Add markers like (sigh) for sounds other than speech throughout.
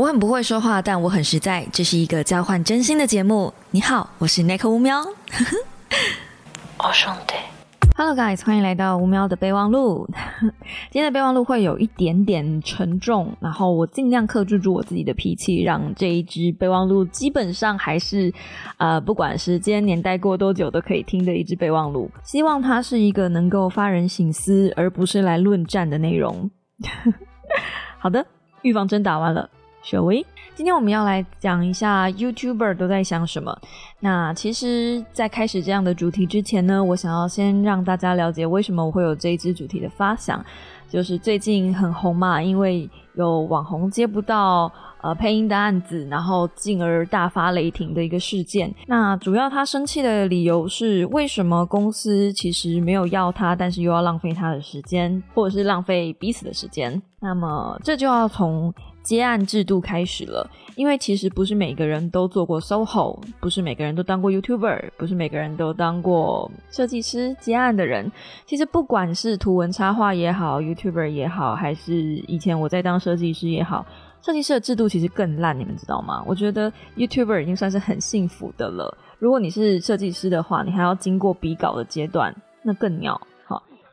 我很不会说话，但我很实在。这是一个交换真心的节目。你好，我是 Nick 乌喵。(laughs) 我兄弟，Hello guys，欢迎来到乌喵的备忘录。(laughs) 今天的备忘录会有一点点沉重，然后我尽量克制住我自己的脾气，让这一支备忘录基本上还是呃，不管时间年代过多久都可以听的一支备忘录。希望它是一个能够发人省思，而不是来论战的内容。(laughs) 好的，预防针打完了。雪薇，今天我们要来讲一下 YouTuber 都在想什么。那其实，在开始这样的主题之前呢，我想要先让大家了解为什么我会有这一支主题的发想，就是最近很红嘛，因为有网红接不到呃配音的案子，然后进而大发雷霆的一个事件。那主要他生气的理由是，为什么公司其实没有要他，但是又要浪费他的时间，或者是浪费彼此的时间？那么这就要从。接案制度开始了，因为其实不是每个人都做过 SOHO，不是每个人都当过 YouTuber，不是每个人都当过设计师接案的人。其实不管是图文插画也好，YouTuber 也好，还是以前我在当设计师也好，设计师的制度其实更烂，你们知道吗？我觉得 YouTuber 已经算是很幸福的了。如果你是设计师的话，你还要经过比稿的阶段，那更鸟。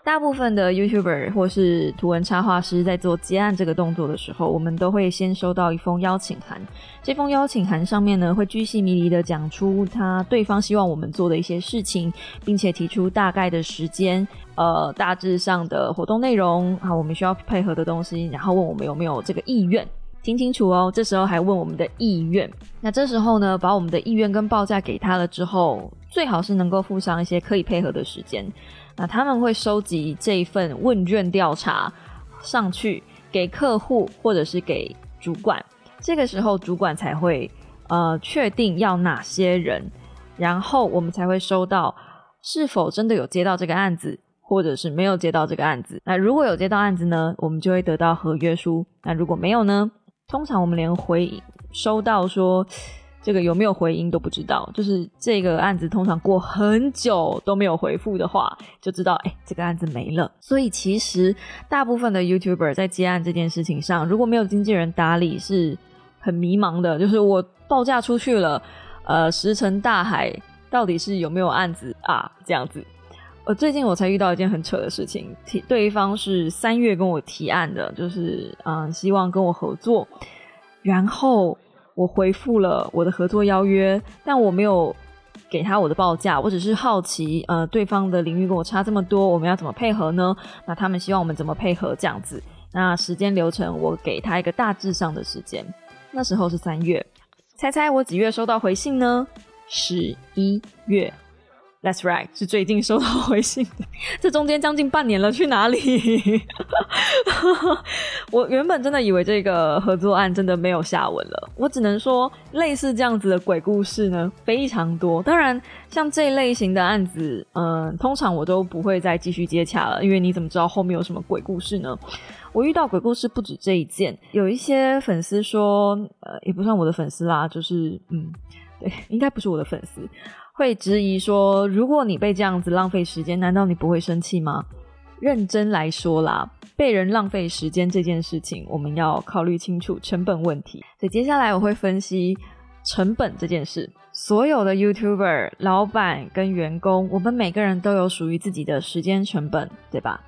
大部分的 YouTuber 或是图文插画师在做接案这个动作的时候，我们都会先收到一封邀请函。这封邀请函上面呢，会居细迷离的讲出他对方希望我们做的一些事情，并且提出大概的时间，呃，大致上的活动内容啊，我们需要配合的东西，然后问我们有没有这个意愿。听清楚哦，这时候还问我们的意愿。那这时候呢，把我们的意愿跟报价给他了之后，最好是能够附上一些可以配合的时间。那他们会收集这一份问卷调查上去给客户或者是给主管，这个时候主管才会呃确定要哪些人，然后我们才会收到是否真的有接到这个案子，或者是没有接到这个案子。那如果有接到案子呢，我们就会得到合约书。那如果没有呢，通常我们连回收到说。这个有没有回音都不知道，就是这个案子通常过很久都没有回复的话，就知道哎，这个案子没了。所以其实大部分的 YouTuber 在接案这件事情上，如果没有经纪人打理，是很迷茫的。就是我报价出去了，呃，石沉大海，到底是有没有案子啊？这样子。呃，最近我才遇到一件很扯的事情，提对方是三月跟我提案的，就是嗯，希望跟我合作，然后。我回复了我的合作邀约，但我没有给他我的报价，我只是好奇，呃，对方的领域跟我差这么多，我们要怎么配合呢？那他们希望我们怎么配合这样子？那时间流程我给他一个大致上的时间，那时候是三月，猜猜我几月收到回信呢？十一月。That's right，是最近收到回信。这中间将近半年了，去哪里？(laughs) 我原本真的以为这个合作案真的没有下文了。我只能说，类似这样子的鬼故事呢非常多。当然，像这类型的案子，嗯，通常我都不会再继续接洽了，因为你怎么知道后面有什么鬼故事呢？我遇到鬼故事不止这一件，有一些粉丝说，呃，也不算我的粉丝啦，就是嗯，对，应该不是我的粉丝。会质疑说，如果你被这样子浪费时间，难道你不会生气吗？认真来说啦，被人浪费时间这件事情，我们要考虑清楚成本问题。所以接下来我会分析成本这件事。所有的 YouTuber 老板跟员工，我们每个人都有属于自己的时间成本，对吧？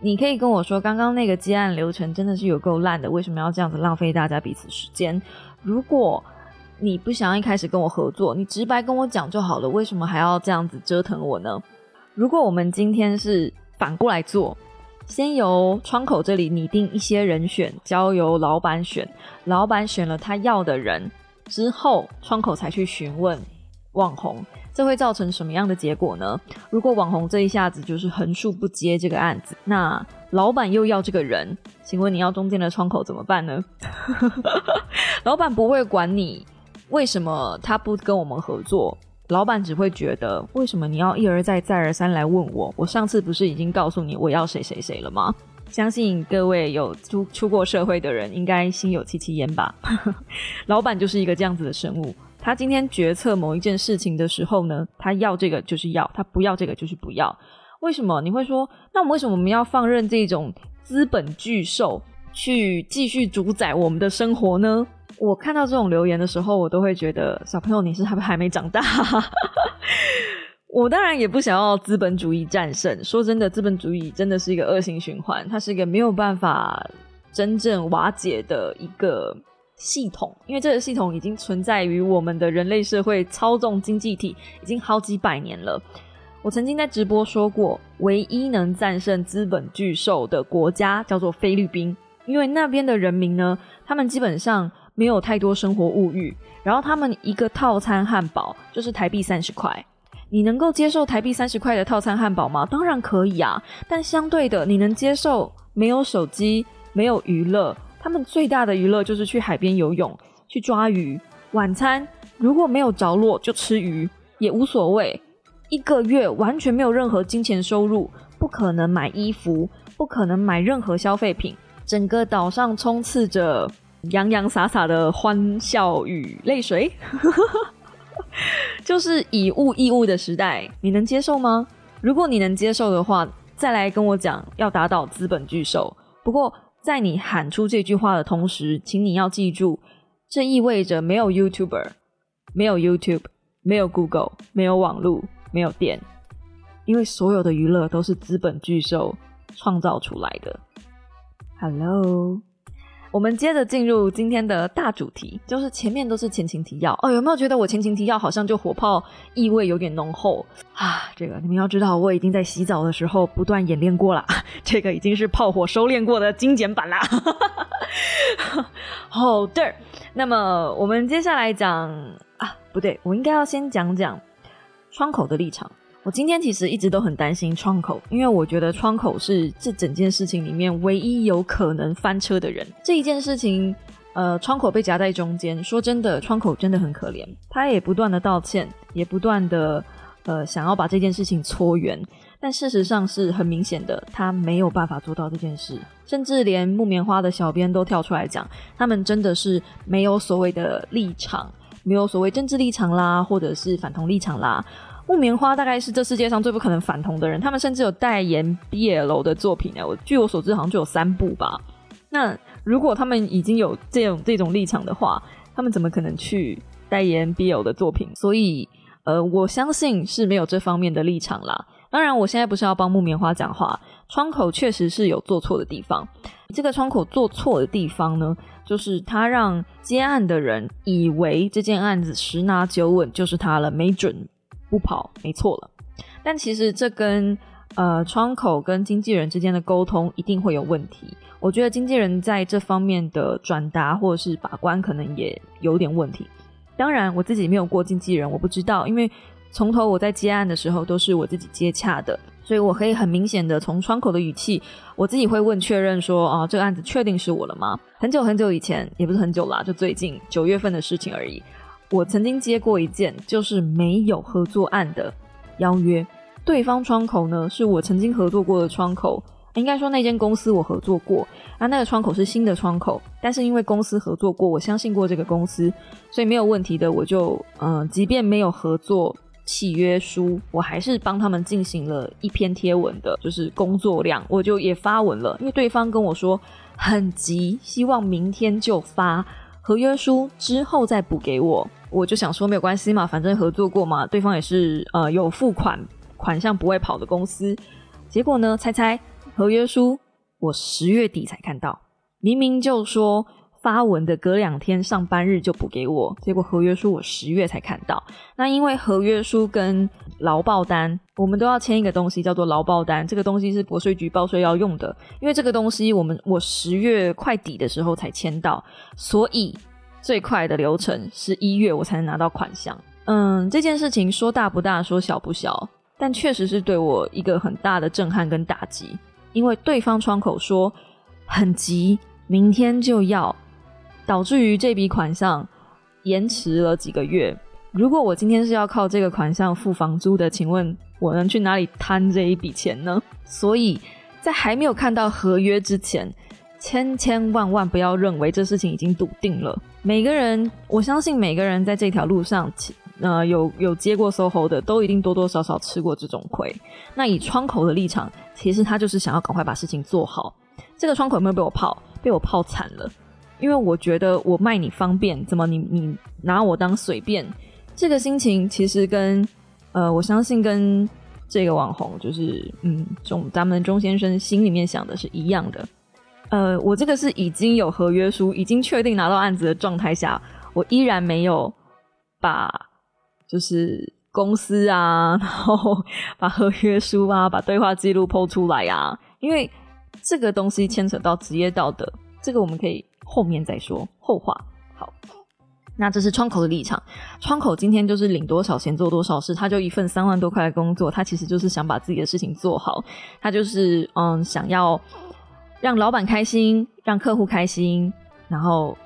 你可以跟我说，刚刚那个接案流程真的是有够烂的，为什么要这样子浪费大家彼此时间？如果你不想要一开始跟我合作，你直白跟我讲就好了，为什么还要这样子折腾我呢？如果我们今天是反过来做，先由窗口这里拟定一些人选，交由老板选，老板选了他要的人之后，窗口才去询问网红，这会造成什么样的结果呢？如果网红这一下子就是横竖不接这个案子，那老板又要这个人，请问你要中间的窗口怎么办呢？(laughs) 老板不会管你。为什么他不跟我们合作？老板只会觉得，为什么你要一而再、再而三来问我？我上次不是已经告诉你我要谁谁谁了吗？(laughs) 相信各位有出出过社会的人，应该心有戚戚焉吧。(laughs) 老板就是一个这样子的生物，他今天决策某一件事情的时候呢，他要这个就是要，他不要这个就是不要。为什么你会说？那我们为什么我们要放任这种资本巨兽去继续主宰我们的生活呢？我看到这种留言的时候，我都会觉得小朋友你是还还没长大。(laughs) 我当然也不想要资本主义战胜。说真的，资本主义真的是一个恶性循环，它是一个没有办法真正瓦解的一个系统，因为这个系统已经存在于我们的人类社会操纵经济体已经好几百年了。我曾经在直播说过，唯一能战胜资本巨兽的国家叫做菲律宾，因为那边的人民呢，他们基本上没有太多生活物欲，然后他们一个套餐汉堡就是台币三十块。你能够接受台币三十块的套餐汉堡吗？当然可以啊，但相对的，你能接受没有手机、没有娱乐？他们最大的娱乐就是去海边游泳、去抓鱼。晚餐如果没有着落，就吃鱼也无所谓。一个月完全没有任何金钱收入，不可能买衣服，不可能买任何消费品。整个岛上充斥着洋洋洒洒的欢笑与泪水。(laughs) 就是以物易物的时代，你能接受吗？如果你能接受的话，再来跟我讲要打倒资本巨兽。不过，在你喊出这句话的同时，请你要记住，这意味着没有 YouTuber，没有 YouTube，没有 Google，没有网络，没有电，因为所有的娱乐都是资本巨兽创造出来的。Hello。我们接着进入今天的大主题，就是前面都是前情提要哦。有没有觉得我前情提要好像就火炮意味有点浓厚啊？这个你们要知道，我已经在洗澡的时候不断演练过了，(laughs) 这个已经是炮火收敛过的精简版啦。(laughs) 好的，那么我们接下来讲啊，不对，我应该要先讲讲窗口的立场。我今天其实一直都很担心窗口，因为我觉得窗口是这整件事情里面唯一有可能翻车的人。这一件事情，呃，窗口被夹在中间。说真的，窗口真的很可怜，他也不断的道歉，也不断的呃想要把这件事情搓圆，但事实上是很明显的，他没有办法做到这件事。甚至连木棉花的小编都跳出来讲，他们真的是没有所谓的立场，没有所谓政治立场啦，或者是反同立场啦。木棉花大概是这世界上最不可能反同的人，他们甚至有代言 BL 的作品呢。我据我所知，好像就有三部吧。那如果他们已经有这种这种立场的话，他们怎么可能去代言 BL 的作品？所以，呃，我相信是没有这方面的立场啦。当然，我现在不是要帮木棉花讲话，窗口确实是有做错的地方。这个窗口做错的地方呢，就是他让接案的人以为这件案子十拿九稳就是他了，没准。不跑没错了，但其实这跟呃窗口跟经纪人之间的沟通一定会有问题。我觉得经纪人在这方面的转达或者是把关可能也有点问题。当然我自己没有过经纪人，我不知道，因为从头我在接案的时候都是我自己接洽的，所以我可以很明显的从窗口的语气，我自己会问确认说啊这个案子确定是我了吗？很久很久以前也不是很久啦，就最近九月份的事情而已。我曾经接过一件就是没有合作案的邀约，对方窗口呢是我曾经合作过的窗口，应该说那间公司我合作过，啊那个窗口是新的窗口，但是因为公司合作过，我相信过这个公司，所以没有问题的，我就嗯，即便没有合作契约书，我还是帮他们进行了一篇贴文的，就是工作量，我就也发文了，因为对方跟我说很急，希望明天就发。合约书之后再补给我，我就想说没有关系嘛，反正合作过嘛，对方也是呃有付款，款项不会跑的公司。结果呢，猜猜合约书我十月底才看到，明明就说。发文的隔两天上班日就补给我，结果合约书我十月才看到。那因为合约书跟劳报单，我们都要签一个东西叫做劳报单，这个东西是国税局报税要用的。因为这个东西我们我十月快底的时候才签到，所以最快的流程是一月我才能拿到款项。嗯，这件事情说大不大，说小不小，但确实是对我一个很大的震撼跟打击，因为对方窗口说很急，明天就要。导致于这笔款项延迟了几个月。如果我今天是要靠这个款项付房租的，请问我能去哪里摊这一笔钱呢？所以在还没有看到合约之前，千千万万不要认为这事情已经笃定了。每个人，我相信每个人在这条路上，呃，有有接过 SOHO 的，都一定多多少少吃过这种亏。那以窗口的立场，其实他就是想要赶快把事情做好。这个窗口有没有被我泡？被我泡惨了。因为我觉得我卖你方便，怎么你你拿我当随便？这个心情其实跟呃，我相信跟这个网红就是嗯，钟咱们钟先生心里面想的是一样的。呃，我这个是已经有合约书，已经确定拿到案子的状态下，我依然没有把就是公司啊，然后把合约书啊，把对话记录剖出来啊，因为这个东西牵扯到职业道德，这个我们可以后面再说后话。好，那这是窗口的立场，窗口今天就是领多少钱做多少事，他就一份三万多块的工作，他其实就是想把自己的事情做好，他就是嗯想要。让老板开心，让客户开心，然后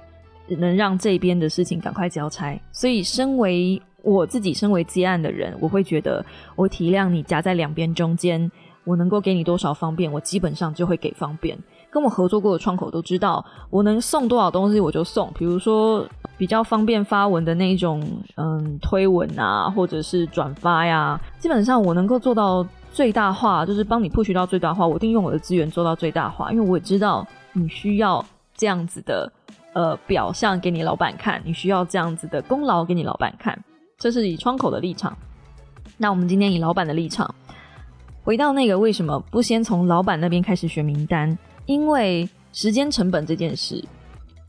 能让这边的事情赶快交差。所以，身为我自己，身为接案的人，我会觉得我体谅你夹在两边中间，我能够给你多少方便，我基本上就会给方便。跟我合作过的窗口都知道，我能送多少东西我就送。比如说比较方便发文的那一种，嗯，推文啊，或者是转发呀，基本上我能够做到。最大化就是帮你 push 到最大化，我一定用我的资源做到最大化，因为我也知道你需要这样子的呃表象给你老板看，你需要这样子的功劳给你老板看，这是以窗口的立场。那我们今天以老板的立场，回到那个为什么不先从老板那边开始选名单？因为时间成本这件事。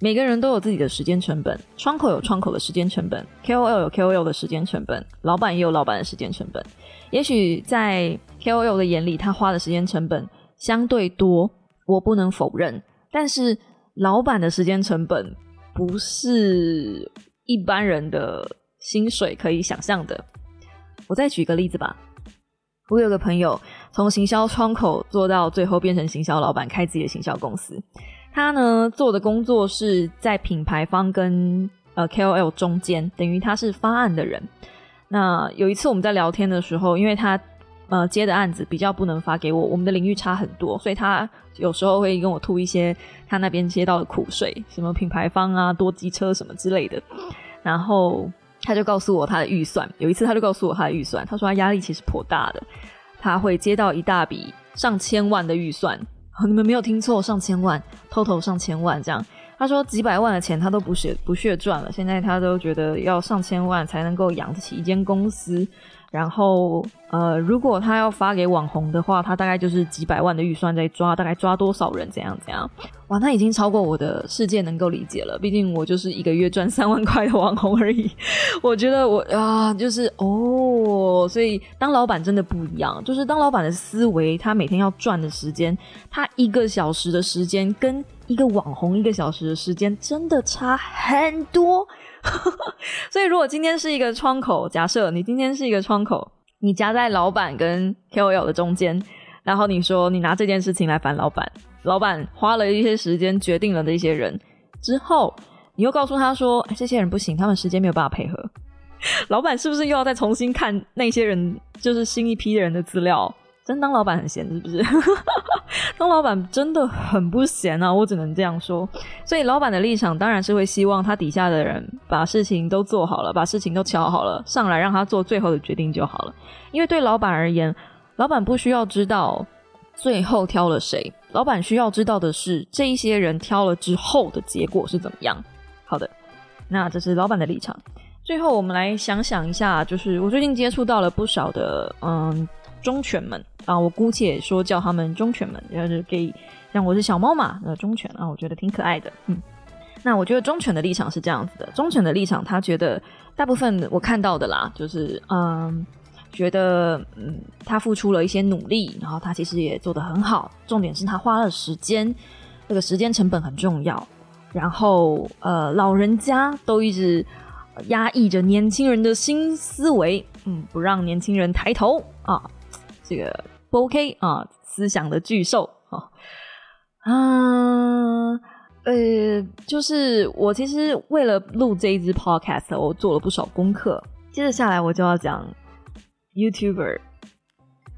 每个人都有自己的时间成本，窗口有窗口的时间成本，KOL 有 KOL 的时间成本，老板也有老板的时间成本。也许在 KOL 的眼里，他花的时间成本相对多，我不能否认。但是老板的时间成本不是一般人的薪水可以想象的。我再举个例子吧，我有个朋友从行销窗口做到最后变成行销老板，开自己的行销公司。他呢做的工作是在品牌方跟呃 KOL 中间，等于他是发案的人。那有一次我们在聊天的时候，因为他呃接的案子比较不能发给我，我们的领域差很多，所以他有时候会跟我吐一些他那边接到的苦水，什么品牌方啊多机车什么之类的。然后他就告诉我他的预算，有一次他就告诉我他的预算，他说他压力其实颇大的，他会接到一大笔上千万的预算。你们没有听错，上千万，偷偷上千万这样。他说几百万的钱他都不屑不屑赚了，现在他都觉得要上千万才能够养得起一间公司。然后，呃，如果他要发给网红的话，他大概就是几百万的预算在抓，大概抓多少人？怎样怎样？哇，那已经超过我的世界能够理解了。毕竟我就是一个月赚三万块的网红而已。我觉得我啊，就是哦，所以当老板真的不一样。就是当老板的思维，他每天要赚的时间，他一个小时的时间跟一个网红一个小时的时间真的差很多。(laughs) 所以，如果今天是一个窗口，假设你今天是一个窗口，你夹在老板跟 KOL 的中间，然后你说你拿这件事情来烦老板，老板花了一些时间决定了这些人之后，你又告诉他说，哎，这些人不行，他们时间没有办法配合，(laughs) 老板是不是又要再重新看那些人，就是新一批人的资料？真当老板很闲是不是？(laughs) 当老板真的很不闲啊！我只能这样说。所以老板的立场当然是会希望他底下的人把事情都做好了，把事情都瞧好了，上来让他做最后的决定就好了。因为对老板而言，老板不需要知道最后挑了谁，老板需要知道的是这一些人挑了之后的结果是怎么样。好的，那这是老板的立场。最后我们来想想一下，就是我最近接触到了不少的嗯。忠犬们啊，我姑且说叫他们忠犬们，就是给像我是小猫嘛，呃，忠犬啊，我觉得挺可爱的。嗯，那我觉得忠犬的立场是这样子的，忠犬的立场，他觉得大部分我看到的啦，就是嗯，觉得嗯，他付出了一些努力，然后他其实也做得很好，重点是他花了时间，这个时间成本很重要。然后呃，老人家都一直压抑着年轻人的新思维，嗯，不让年轻人抬头啊。这个不 OK 啊！思想的巨兽啊，啊，呃，就是我其实为了录这一支 Podcast，我做了不少功课。接着下来我就要讲 YouTuber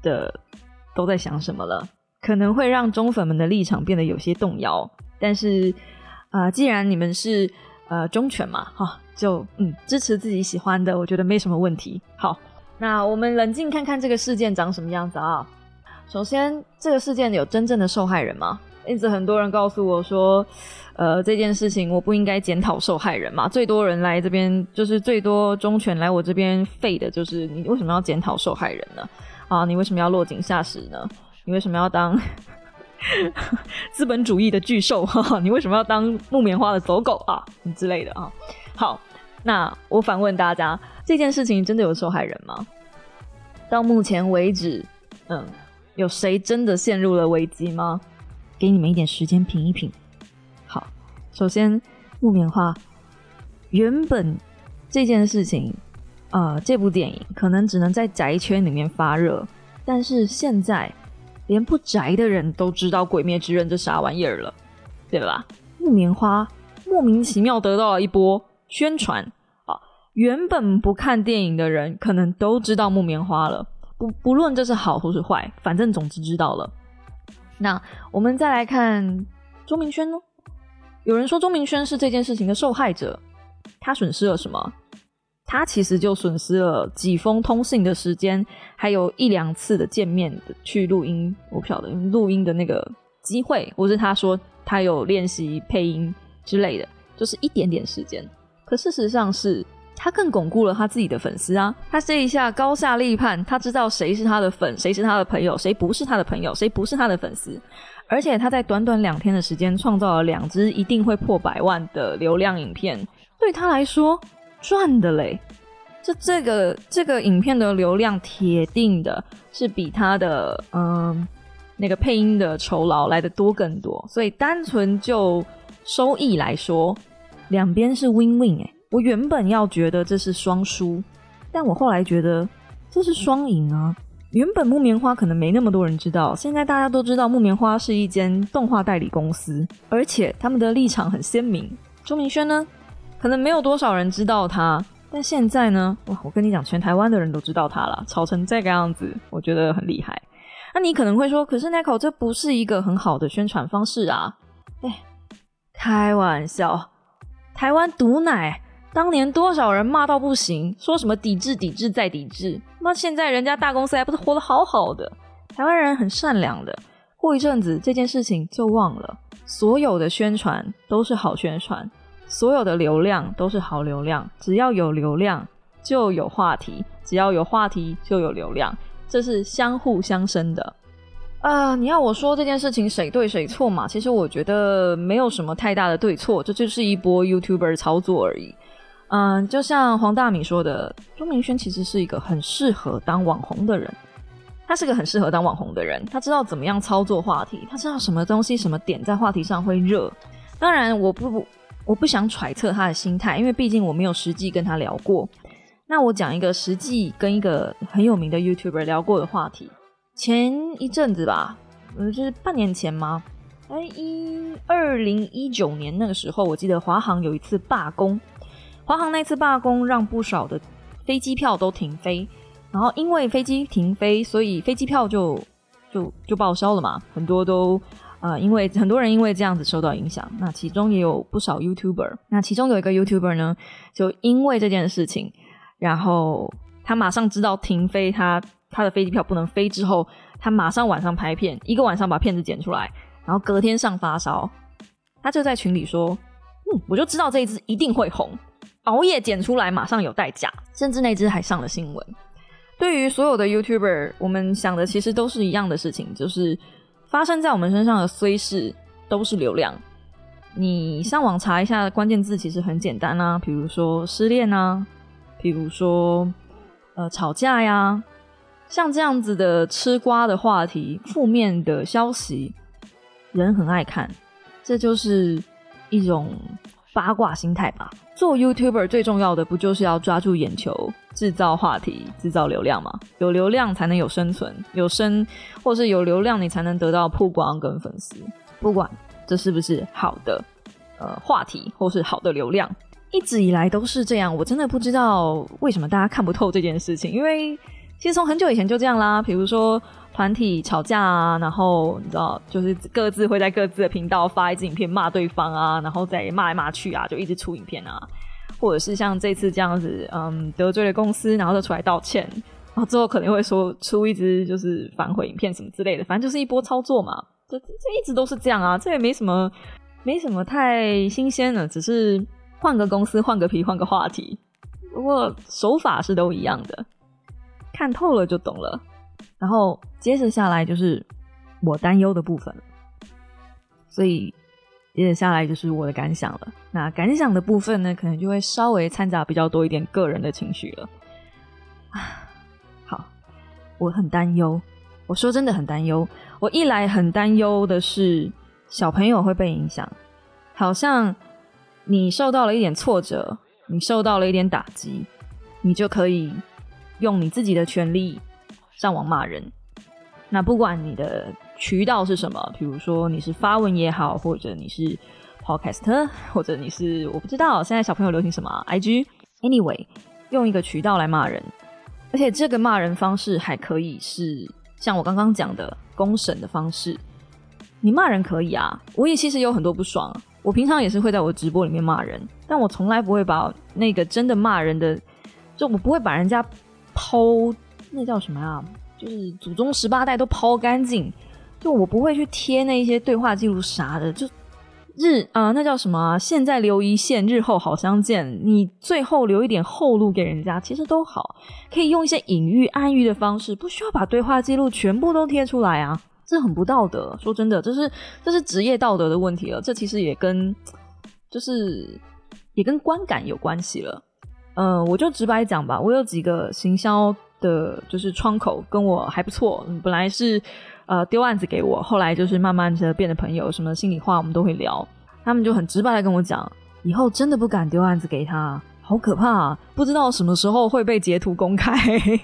的都在想什么了，可能会让忠粉们的立场变得有些动摇。但是啊，既然你们是呃忠犬嘛，哈，就嗯支持自己喜欢的，我觉得没什么问题。好。那我们冷静看看这个事件长什么样子啊？首先，这个事件有真正的受害人吗？一直很多人告诉我说，呃，这件事情我不应该检讨受害人嘛。最多人来这边，就是最多忠犬来我这边废的，就是你为什么要检讨受害人呢？啊，你为什么要落井下石呢？你为什么要当 (laughs) 资本主义的巨兽？(laughs) 你为什么要当木棉花的走狗啊？之类的啊？好，那我反问大家，这件事情真的有受害人吗？到目前为止，嗯，有谁真的陷入了危机吗？给你们一点时间品一品。好，首先木棉花，原本这件事情，呃，这部电影可能只能在宅圈里面发热，但是现在连不宅的人都知道《鬼灭之刃》这啥玩意儿了，对吧？木棉花莫名其妙得到了一波。宣传啊，原本不看电影的人可能都知道木棉花了，不不论这是好或是坏，反正总之知道了。那我们再来看钟明轩呢？有人说钟明轩是这件事情的受害者，他损失了什么？他其实就损失了几封通信的时间，还有一两次的见面的去录音，我不晓得录音的那个机会，或是他说他有练习配音之类的，就是一点点时间。可事实上是，他更巩固了他自己的粉丝啊！他这一下高下立判，他知道谁是他的粉，谁是他的朋友，谁不是他的朋友，谁不是他的粉丝。而且他在短短两天的时间，创造了两支一定会破百万的流量影片，对他来说赚的嘞！这这个这个影片的流量，铁定的是比他的嗯那个配音的酬劳来的多更多。所以单纯就收益来说。两边是 win win 哎，我原本要觉得这是双输，但我后来觉得这是双赢啊。原本木棉花可能没那么多人知道，现在大家都知道木棉花是一间动画代理公司，而且他们的立场很鲜明。钟明轩呢，可能没有多少人知道他，但现在呢，哇，我跟你讲，全台湾的人都知道他了，吵成这个样子，我觉得很厉害。那你可能会说，可是 Nico 这不是一个很好的宣传方式啊？哎，开玩笑。台湾毒奶，当年多少人骂到不行，说什么抵制、抵制再抵制。那现在人家大公司还不是活得好好的？台湾人很善良的，过一阵子这件事情就忘了。所有的宣传都是好宣传，所有的流量都是好流量。只要有流量，就有话题；只要有话题，就有流量，这是相互相生的。啊，你要我说这件事情谁对谁错嘛？其实我觉得没有什么太大的对错，这就是一波 YouTuber 操作而已。嗯，就像黄大米说的，钟明轩其实是一个很适合当网红的人。他是个很适合当网红的人，他知道怎么样操作话题，他知道什么东西、什么点在话题上会热。当然，我不我不想揣测他的心态，因为毕竟我没有实际跟他聊过。那我讲一个实际跟一个很有名的 YouTuber 聊过的话题。前一阵子吧，呃，就是半年前吗？哎，一二零一九年那个时候，我记得华航有一次罢工，华航那次罢工让不少的飞机票都停飞，然后因为飞机停飞，所以飞机票就就就报销了嘛，很多都呃，因为很多人因为这样子受到影响，那其中也有不少 YouTuber，那其中有一个 YouTuber 呢，就因为这件事情，然后他马上知道停飞，他。他的飞机票不能飞之后，他马上晚上拍片，一个晚上把片子剪出来，然后隔天上发烧。他就在群里说：“嗯，我就知道这一支一定会红，熬夜剪出来马上有代价，甚至那支还上了新闻。”对于所有的 YouTuber，我们想的其实都是一样的事情，就是发生在我们身上的虽是都是流量。你上网查一下关键字，其实很简单啊，比如说失恋啊，比如说呃吵架呀。像这样子的吃瓜的话题、负面的消息，人很爱看，这就是一种八卦心态吧。做 YouTuber 最重要的不就是要抓住眼球、制造话题、制造流量吗？有流量才能有生存，有生或是有流量，你才能得到曝光跟粉丝。不管这是不是好的呃话题，或是好的流量，一直以来都是这样。我真的不知道为什么大家看不透这件事情，因为。其实从很久以前就这样啦，比如说团体吵架啊，然后你知道，就是各自会在各自的频道发一支影片骂对方啊，然后再骂来骂去啊，就一直出影片啊，或者是像这次这样子，嗯，得罪了公司，然后就出来道歉，然后之后可能会说出一支就是反悔影片什么之类的，反正就是一波操作嘛，这这一直都是这样啊，这也没什么没什么太新鲜的，只是换个公司、换个皮、换个话题。不过手法是都一样的，看透了就懂了。然后接着下来就是我担忧的部分，所以接着下来就是我的感想了。那感想的部分呢，可能就会稍微掺杂比较多一点个人的情绪了。好，我很担忧。我说真的很担忧。我一来很担忧的是小朋友会被影响，好像你受到了一点挫折。你受到了一点打击，你就可以用你自己的权利上网骂人。那不管你的渠道是什么，比如说你是发文也好，或者你是 podcast，或者你是我不知道现在小朋友流行什么 IG，anyway，用一个渠道来骂人，而且这个骂人方式还可以是像我刚刚讲的公审的方式。你骂人可以啊，我也其实有很多不爽。我平常也是会在我直播里面骂人，但我从来不会把那个真的骂人的，就我不会把人家抛，那叫什么啊？就是祖宗十八代都抛干净，就我不会去贴那些对话记录啥的，就日啊，那叫什么？现在留一线，日后好相见。你最后留一点后路给人家，其实都好，可以用一些隐喻、暗喻的方式，不需要把对话记录全部都贴出来啊。这很不道德，说真的，这是这是职业道德的问题了。这其实也跟就是也跟观感有关系了。嗯，我就直白讲吧，我有几个行销的，就是窗口跟我还不错。本来是呃丢案子给我，后来就是慢慢的变得朋友，什么心里话我们都会聊。他们就很直白的跟我讲，以后真的不敢丢案子给他。好可怕啊！不知道什么时候会被截图公开，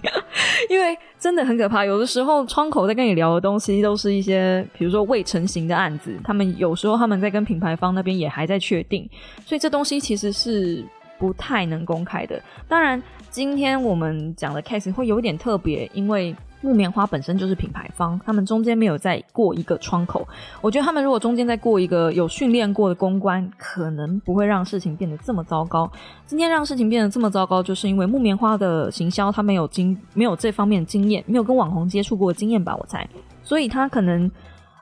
(laughs) 因为真的很可怕。有的时候窗口在跟你聊的东西，都是一些比如说未成型的案子，他们有时候他们在跟品牌方那边也还在确定，所以这东西其实是不太能公开的。当然，今天我们讲的 case 会有点特别，因为。木棉花本身就是品牌方，他们中间没有再过一个窗口。我觉得他们如果中间再过一个有训练过的公关，可能不会让事情变得这么糟糕。今天让事情变得这么糟糕，就是因为木棉花的行销他没有经没有这方面经验，没有跟网红接触过经验吧，我猜。所以他可能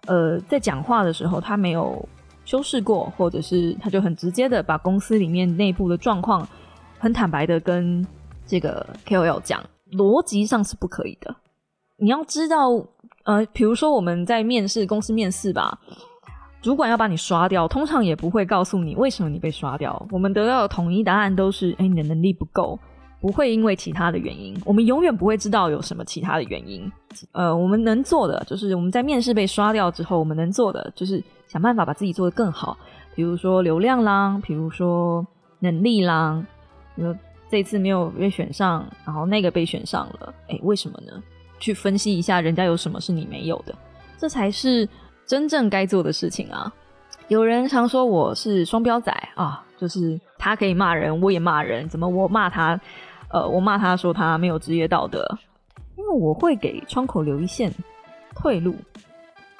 呃在讲话的时候他没有修饰过，或者是他就很直接的把公司里面内部的状况很坦白的跟这个 KOL 讲，逻辑上是不可以的。你要知道，呃，比如说我们在面试公司面试吧，主管要把你刷掉，通常也不会告诉你为什么你被刷掉。我们得到的统一答案都是：哎，你的能力不够，不会因为其他的原因。我们永远不会知道有什么其他的原因。呃，我们能做的就是我们在面试被刷掉之后，我们能做的就是想办法把自己做得更好。比如说流量啦，比如说能力啦，比如这次没有被选上，然后那个被选上了，哎，为什么呢？去分析一下人家有什么是你没有的，这才是真正该做的事情啊！有人常说我是双标仔啊，就是他可以骂人，我也骂人，怎么我骂他？呃，我骂他说他没有职业道德，因为我会给窗口留一线退路，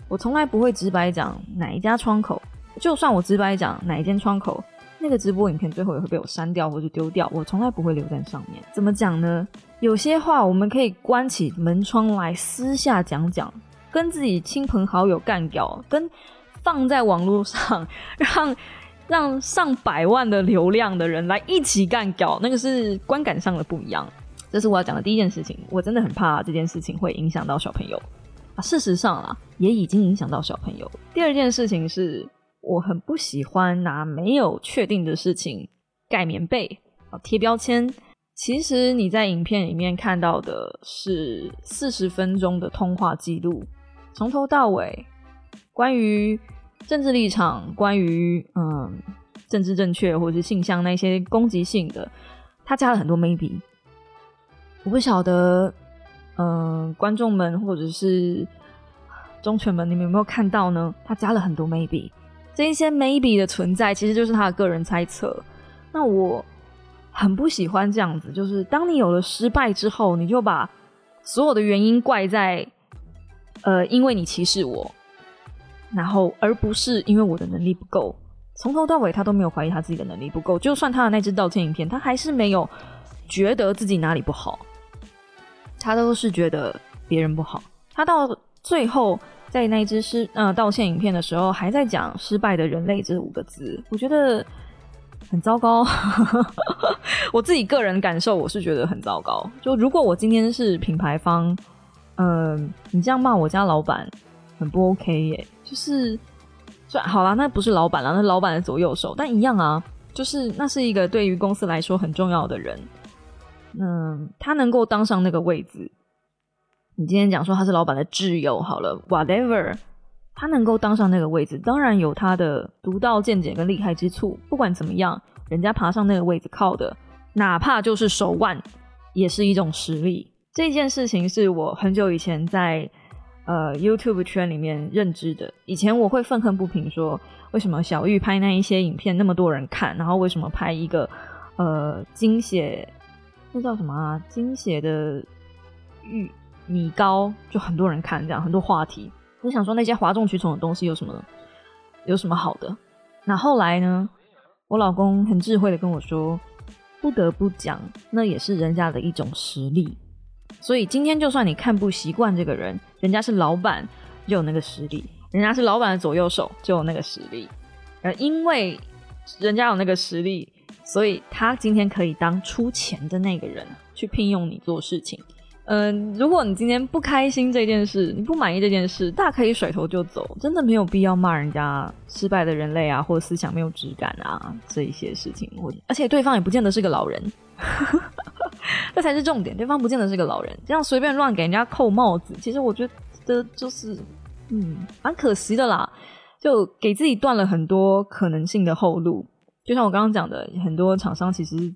我从来不会直白讲哪一家窗口，就算我直白讲哪一间窗口。那个直播影片最后也会被我删掉或者丢掉，我从来不会留在上面。怎么讲呢？有些话我们可以关起门窗来私下讲讲，跟自己亲朋好友干掉，跟放在网络上 (laughs) 让让上百万的流量的人来一起干搞，那个是观感上的不一样。这是我要讲的第一件事情。我真的很怕这件事情会影响到小朋友啊。事实上啊，也已经影响到小朋友。第二件事情是。我很不喜欢拿没有确定的事情盖棉被啊，贴标签。其实你在影片里面看到的是四十分钟的通话记录，从头到尾关于政治立场、关于嗯政治正确或者是性向那些攻击性的，他加了很多 maybe。我不晓得，嗯，观众们或者是忠犬们，你们有没有看到呢？他加了很多 maybe。这一些 maybe 的存在，其实就是他的个人猜测。那我很不喜欢这样子，就是当你有了失败之后，你就把所有的原因怪在呃，因为你歧视我，然后而不是因为我的能力不够。从头到尾，他都没有怀疑他自己的能力不够。就算他的那支道歉影片，他还是没有觉得自己哪里不好，他都是觉得别人不好。他到最后。在那一支失呃道歉影片的时候，还在讲“失败的人类”这五个字，我觉得很糟糕。(laughs) 我自己个人感受，我是觉得很糟糕。就如果我今天是品牌方，嗯，你这样骂我家老板，很不 OK 耶。就是，算好啦，那不是老板了，那老板的左右手，但一样啊，就是那是一个对于公司来说很重要的人。嗯，他能够当上那个位置。你今天讲说他是老板的挚友，好了，whatever，他能够当上那个位置，当然有他的独到见解跟厉害之处。不管怎么样，人家爬上那个位置靠的，哪怕就是手腕，也是一种实力。这件事情是我很久以前在呃 YouTube 圈里面认知的。以前我会愤恨不平，说为什么小玉拍那一些影片那么多人看，然后为什么拍一个呃精血，那叫什么啊？精血的玉。米糕就很多人看，这样很多话题。我想说那些哗众取宠的东西有什么有什么好的？那后来呢？我老公很智慧的跟我说，不得不讲，那也是人家的一种实力。所以今天就算你看不习惯这个人，人家是老板就有那个实力，人家是老板的左右手就有那个实力。而因为人家有那个实力，所以他今天可以当出钱的那个人去聘用你做事情。嗯，如果你今天不开心这件事，你不满意这件事，大可以甩头就走，真的没有必要骂人家失败的人类啊，或者思想没有质感啊这一些事情。我而且对方也不见得是个老人，(laughs) 这才是重点。对方不见得是个老人，这样随便乱给人家扣帽子，其实我觉得就是嗯蛮可惜的啦，就给自己断了很多可能性的后路。就像我刚刚讲的，很多厂商其实。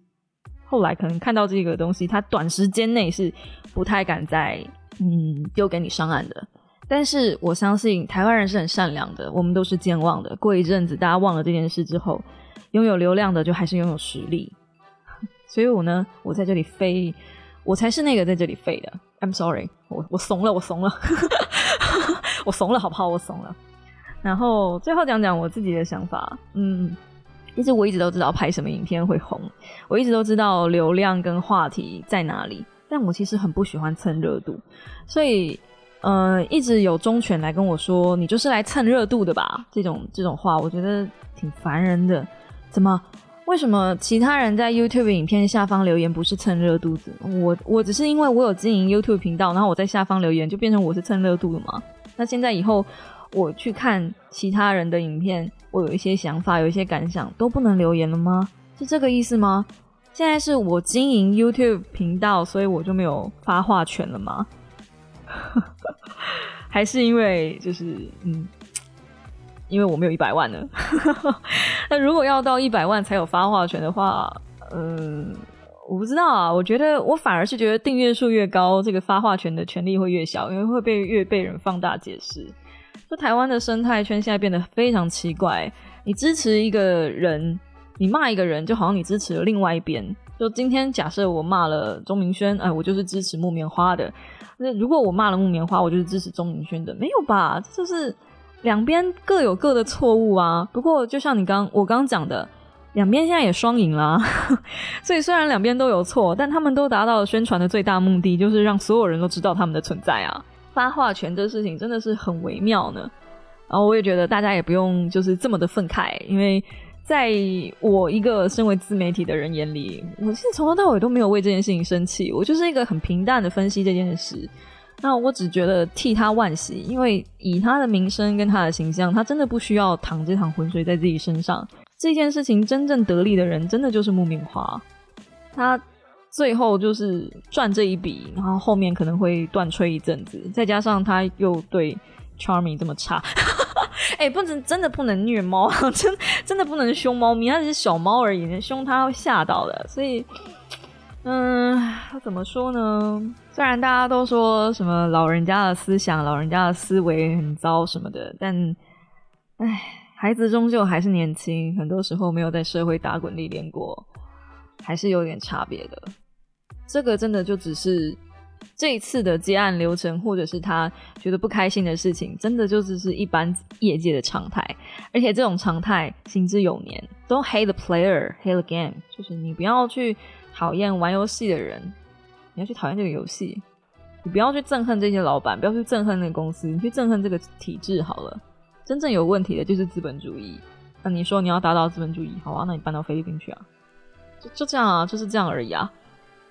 后来可能看到这个东西，他短时间内是不太敢再嗯丢给你上岸的。但是我相信台湾人是很善良的，我们都是健忘的。过一阵子大家忘了这件事之后，拥有流量的就还是拥有实力。所以我呢，我在这里飞，我才是那个在这里飞的。I'm sorry，我我怂了，我怂了，(laughs) 我怂了，好不好？我怂了。然后最后讲讲我自己的想法，嗯。其实我一直都知道拍什么影片会红，我一直都知道流量跟话题在哪里，但我其实很不喜欢蹭热度，所以呃，一直有忠犬来跟我说：“你就是来蹭热度的吧？”这种这种话，我觉得挺烦人的。怎么？为什么其他人在 YouTube 影片下方留言不是蹭热度子？我我只是因为我有经营 YouTube 频道，然后我在下方留言就变成我是蹭热度的吗？那现在以后我去看其他人的影片。我有一些想法，有一些感想，都不能留言了吗？是这个意思吗？现在是我经营 YouTube 频道，所以我就没有发话权了吗？(laughs) 还是因为就是嗯，因为我没有一百万呢？(laughs) 那如果要到一百万才有发话权的话，嗯，我不知道啊。我觉得我反而是觉得订阅数越高，这个发话权的权利会越小，因为会被越被人放大解释。就台湾的生态圈现在变得非常奇怪。你支持一个人，你骂一个人，就好像你支持了另外一边。就今天假设我骂了钟明轩，哎，我就是支持木棉花的。那如果我骂了木棉花，我就是支持钟明轩的，没有吧？这就是两边各有各的错误啊。不过就像你刚我刚讲的，两边现在也双赢啦。(laughs) 所以虽然两边都有错，但他们都达到了宣传的最大目的，就是让所有人都知道他们的存在啊。发话权这事情真的是很微妙呢，然后我也觉得大家也不用就是这么的愤慨，因为在我一个身为自媒体的人眼里，我其实从头到尾都没有为这件事情生气，我就是一个很平淡的分析这件事。那我只觉得替他惋惜，因为以他的名声跟他的形象，他真的不需要淌这趟浑水在自己身上。这件事情真正得利的人，真的就是木棉花，他。最后就是赚这一笔，然后后面可能会断吹一阵子，再加上他又对 Charming 这么差，(laughs) 哎，不能真的不能虐猫，(laughs) 真真的不能凶猫咪，它只是小猫而已，凶它会吓到的。所以，嗯，怎么说呢？虽然大家都说什么老人家的思想、老人家的思维很糟什么的，但，哎，孩子终究还是年轻，很多时候没有在社会打滚历练过，还是有点差别的。这个真的就只是这一次的接案流程，或者是他觉得不开心的事情，真的就只是一般业界的常态。而且这种常态行之有年。Don't hate the player, hate the game。就是你不要去讨厌玩游戏的人，你要去讨厌这个游戏。你不要去憎恨这些老板，不要去憎恨那个公司，你去憎恨这个体制好了。真正有问题的就是资本主义。那你说你要打倒资本主义，好啊，那你搬到菲律宾去啊，就就这样啊，就是这样而已啊。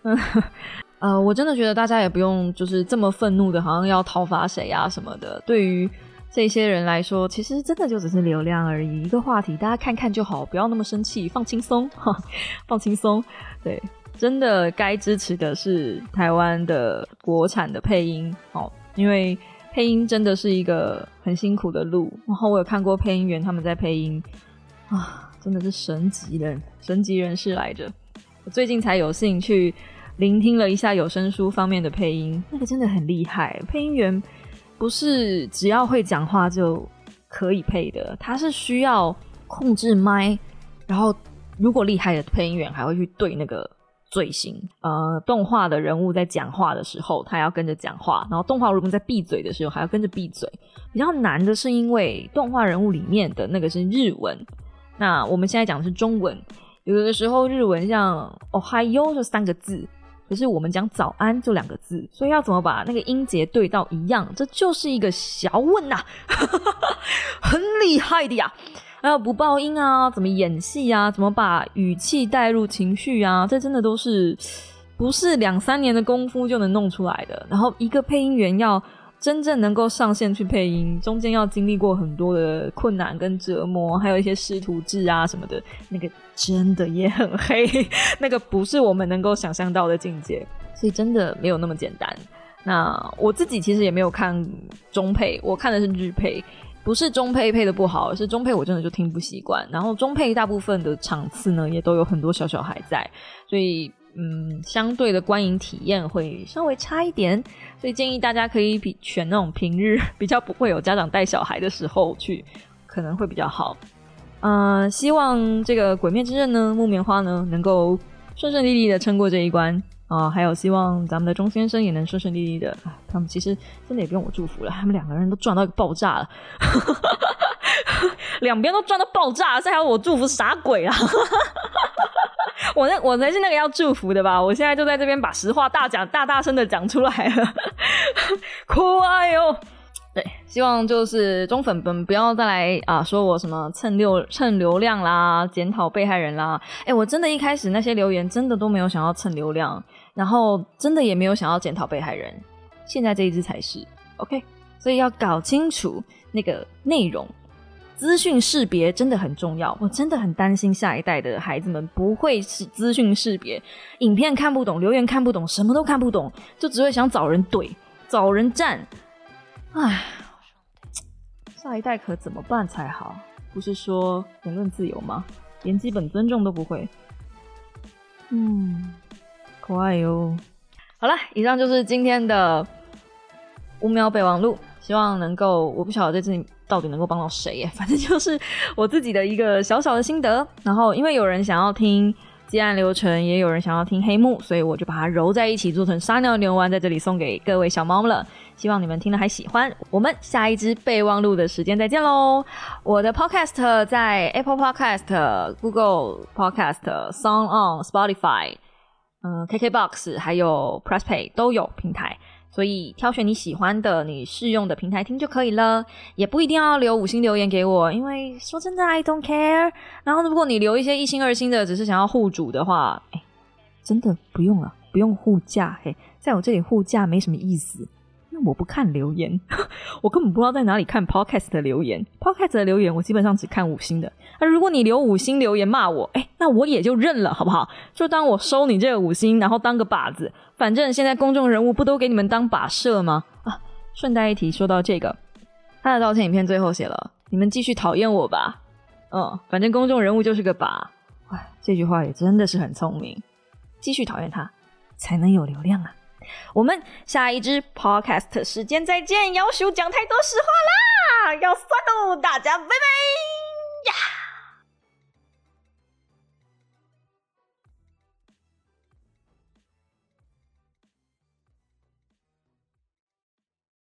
嗯，(laughs) 呃，我真的觉得大家也不用就是这么愤怒的，好像要讨伐谁啊什么的。对于这些人来说，其实真的就只是流量而已，一个话题，大家看看就好，不要那么生气，放轻松，哈，放轻松，对。真的该支持的是台湾的国产的配音哦，因为配音真的是一个很辛苦的路。然后我有看过配音员他们在配音啊，真的是神级人，神级人士来着。我最近才有幸去聆听了一下有声书方面的配音，那个真的很厉害。配音员不是只要会讲话就可以配的，他是需要控制麦，然后如果厉害的配音员还会去对那个。嘴型，呃，动画的人物在讲话的时候，他要跟着讲话；然后动画人物在闭嘴的时候，还要跟着闭嘴。比较难的是，因为动画人物里面的那个是日文，那我们现在讲的是中文。有的时候日文像“哦嗨哟”这三个字，可是我们讲“早安”就两个字，所以要怎么把那个音节对到一样，这就是一个小问呐，(laughs) 很厉害的呀。还有不爆音啊，怎么演戏啊，怎么把语气带入情绪啊，这真的都是不是两三年的功夫就能弄出来的。然后一个配音员要真正能够上线去配音，中间要经历过很多的困难跟折磨，还有一些师徒制啊什么的，那个真的也很黑，(laughs) 那个不是我们能够想象到的境界，所以真的没有那么简单。那我自己其实也没有看中配，我看的是日配。不是中配配的不好，而是中配我真的就听不习惯。然后中配大部分的场次呢，也都有很多小小孩在，所以嗯，相对的观影体验会稍微差一点。所以建议大家可以比选那种平日 (laughs) 比较不会有家长带小孩的时候去，可能会比较好。嗯，希望这个《鬼灭之刃》呢，木棉花呢，能够顺顺利利的撑过这一关。啊，还有希望咱们的钟先生也能顺顺利利的。他们其实真的也不用我祝福了，他们两个人都赚到一个爆炸了，(laughs) 两边都赚到爆炸了，再还要我祝福啥鬼啊？(laughs) 我那我才是那个要祝福的吧？我现在就在这边把实话大讲，大大声的讲出来了，(laughs) 快哟！对，希望就是中粉们不要再来啊，说我什么蹭流蹭流量啦，检讨被害人啦。哎，我真的一开始那些留言真的都没有想要蹭流量。然后真的也没有想要检讨被害人，现在这一支才是 OK，所以要搞清楚那个内容，资讯识别真的很重要。我真的很担心下一代的孩子们不会是资讯识别，影片看不懂，留言看不懂，什么都看不懂，就只会想找人怼、找人战。唉，下一代可怎么办才好？不是说言论自由吗？连基本尊重都不会。嗯。可爱哟！好了，以上就是今天的五喵备忘录，希望能够，我不晓得在这次到底能够帮到谁耶，反正就是我自己的一个小小的心得。然后，因为有人想要听接案流程，也有人想要听黑幕，所以我就把它揉在一起，做成撒尿牛丸，在这里送给各位小猫了。希望你们听了还喜欢。我们下一支备忘录的时间再见喽！我的 Podcast 在 Apple Podcast、Google Podcast、Song on Spotify。嗯，KKBOX 还有 PressPay 都有平台，所以挑选你喜欢的、你适用的平台听就可以了，也不一定要留五星留言给我，因为说真的，I don't care。然后如果你留一些一星、二星的，只是想要护主的话，哎，真的不用了，不用护驾，嘿，在我这里护驾没什么意思。我不看留言，(laughs) 我根本不知道在哪里看 podcast 的留言。podcast 的留言我基本上只看五星的。那如果你留五星留言骂我，哎，那我也就认了，好不好？就当我收你这个五星，然后当个靶子。反正现在公众人物不都给你们当靶射吗？啊，顺带一提，说到这个，他的道歉影片最后写了：“你们继续讨厌我吧。”嗯，反正公众人物就是个靶。哎，这句话也真的是很聪明。继续讨厌他，才能有流量啊。我们下一支 podcast 时间再见，要学讲太多实话啦，要算喽，大家拜拜。呀。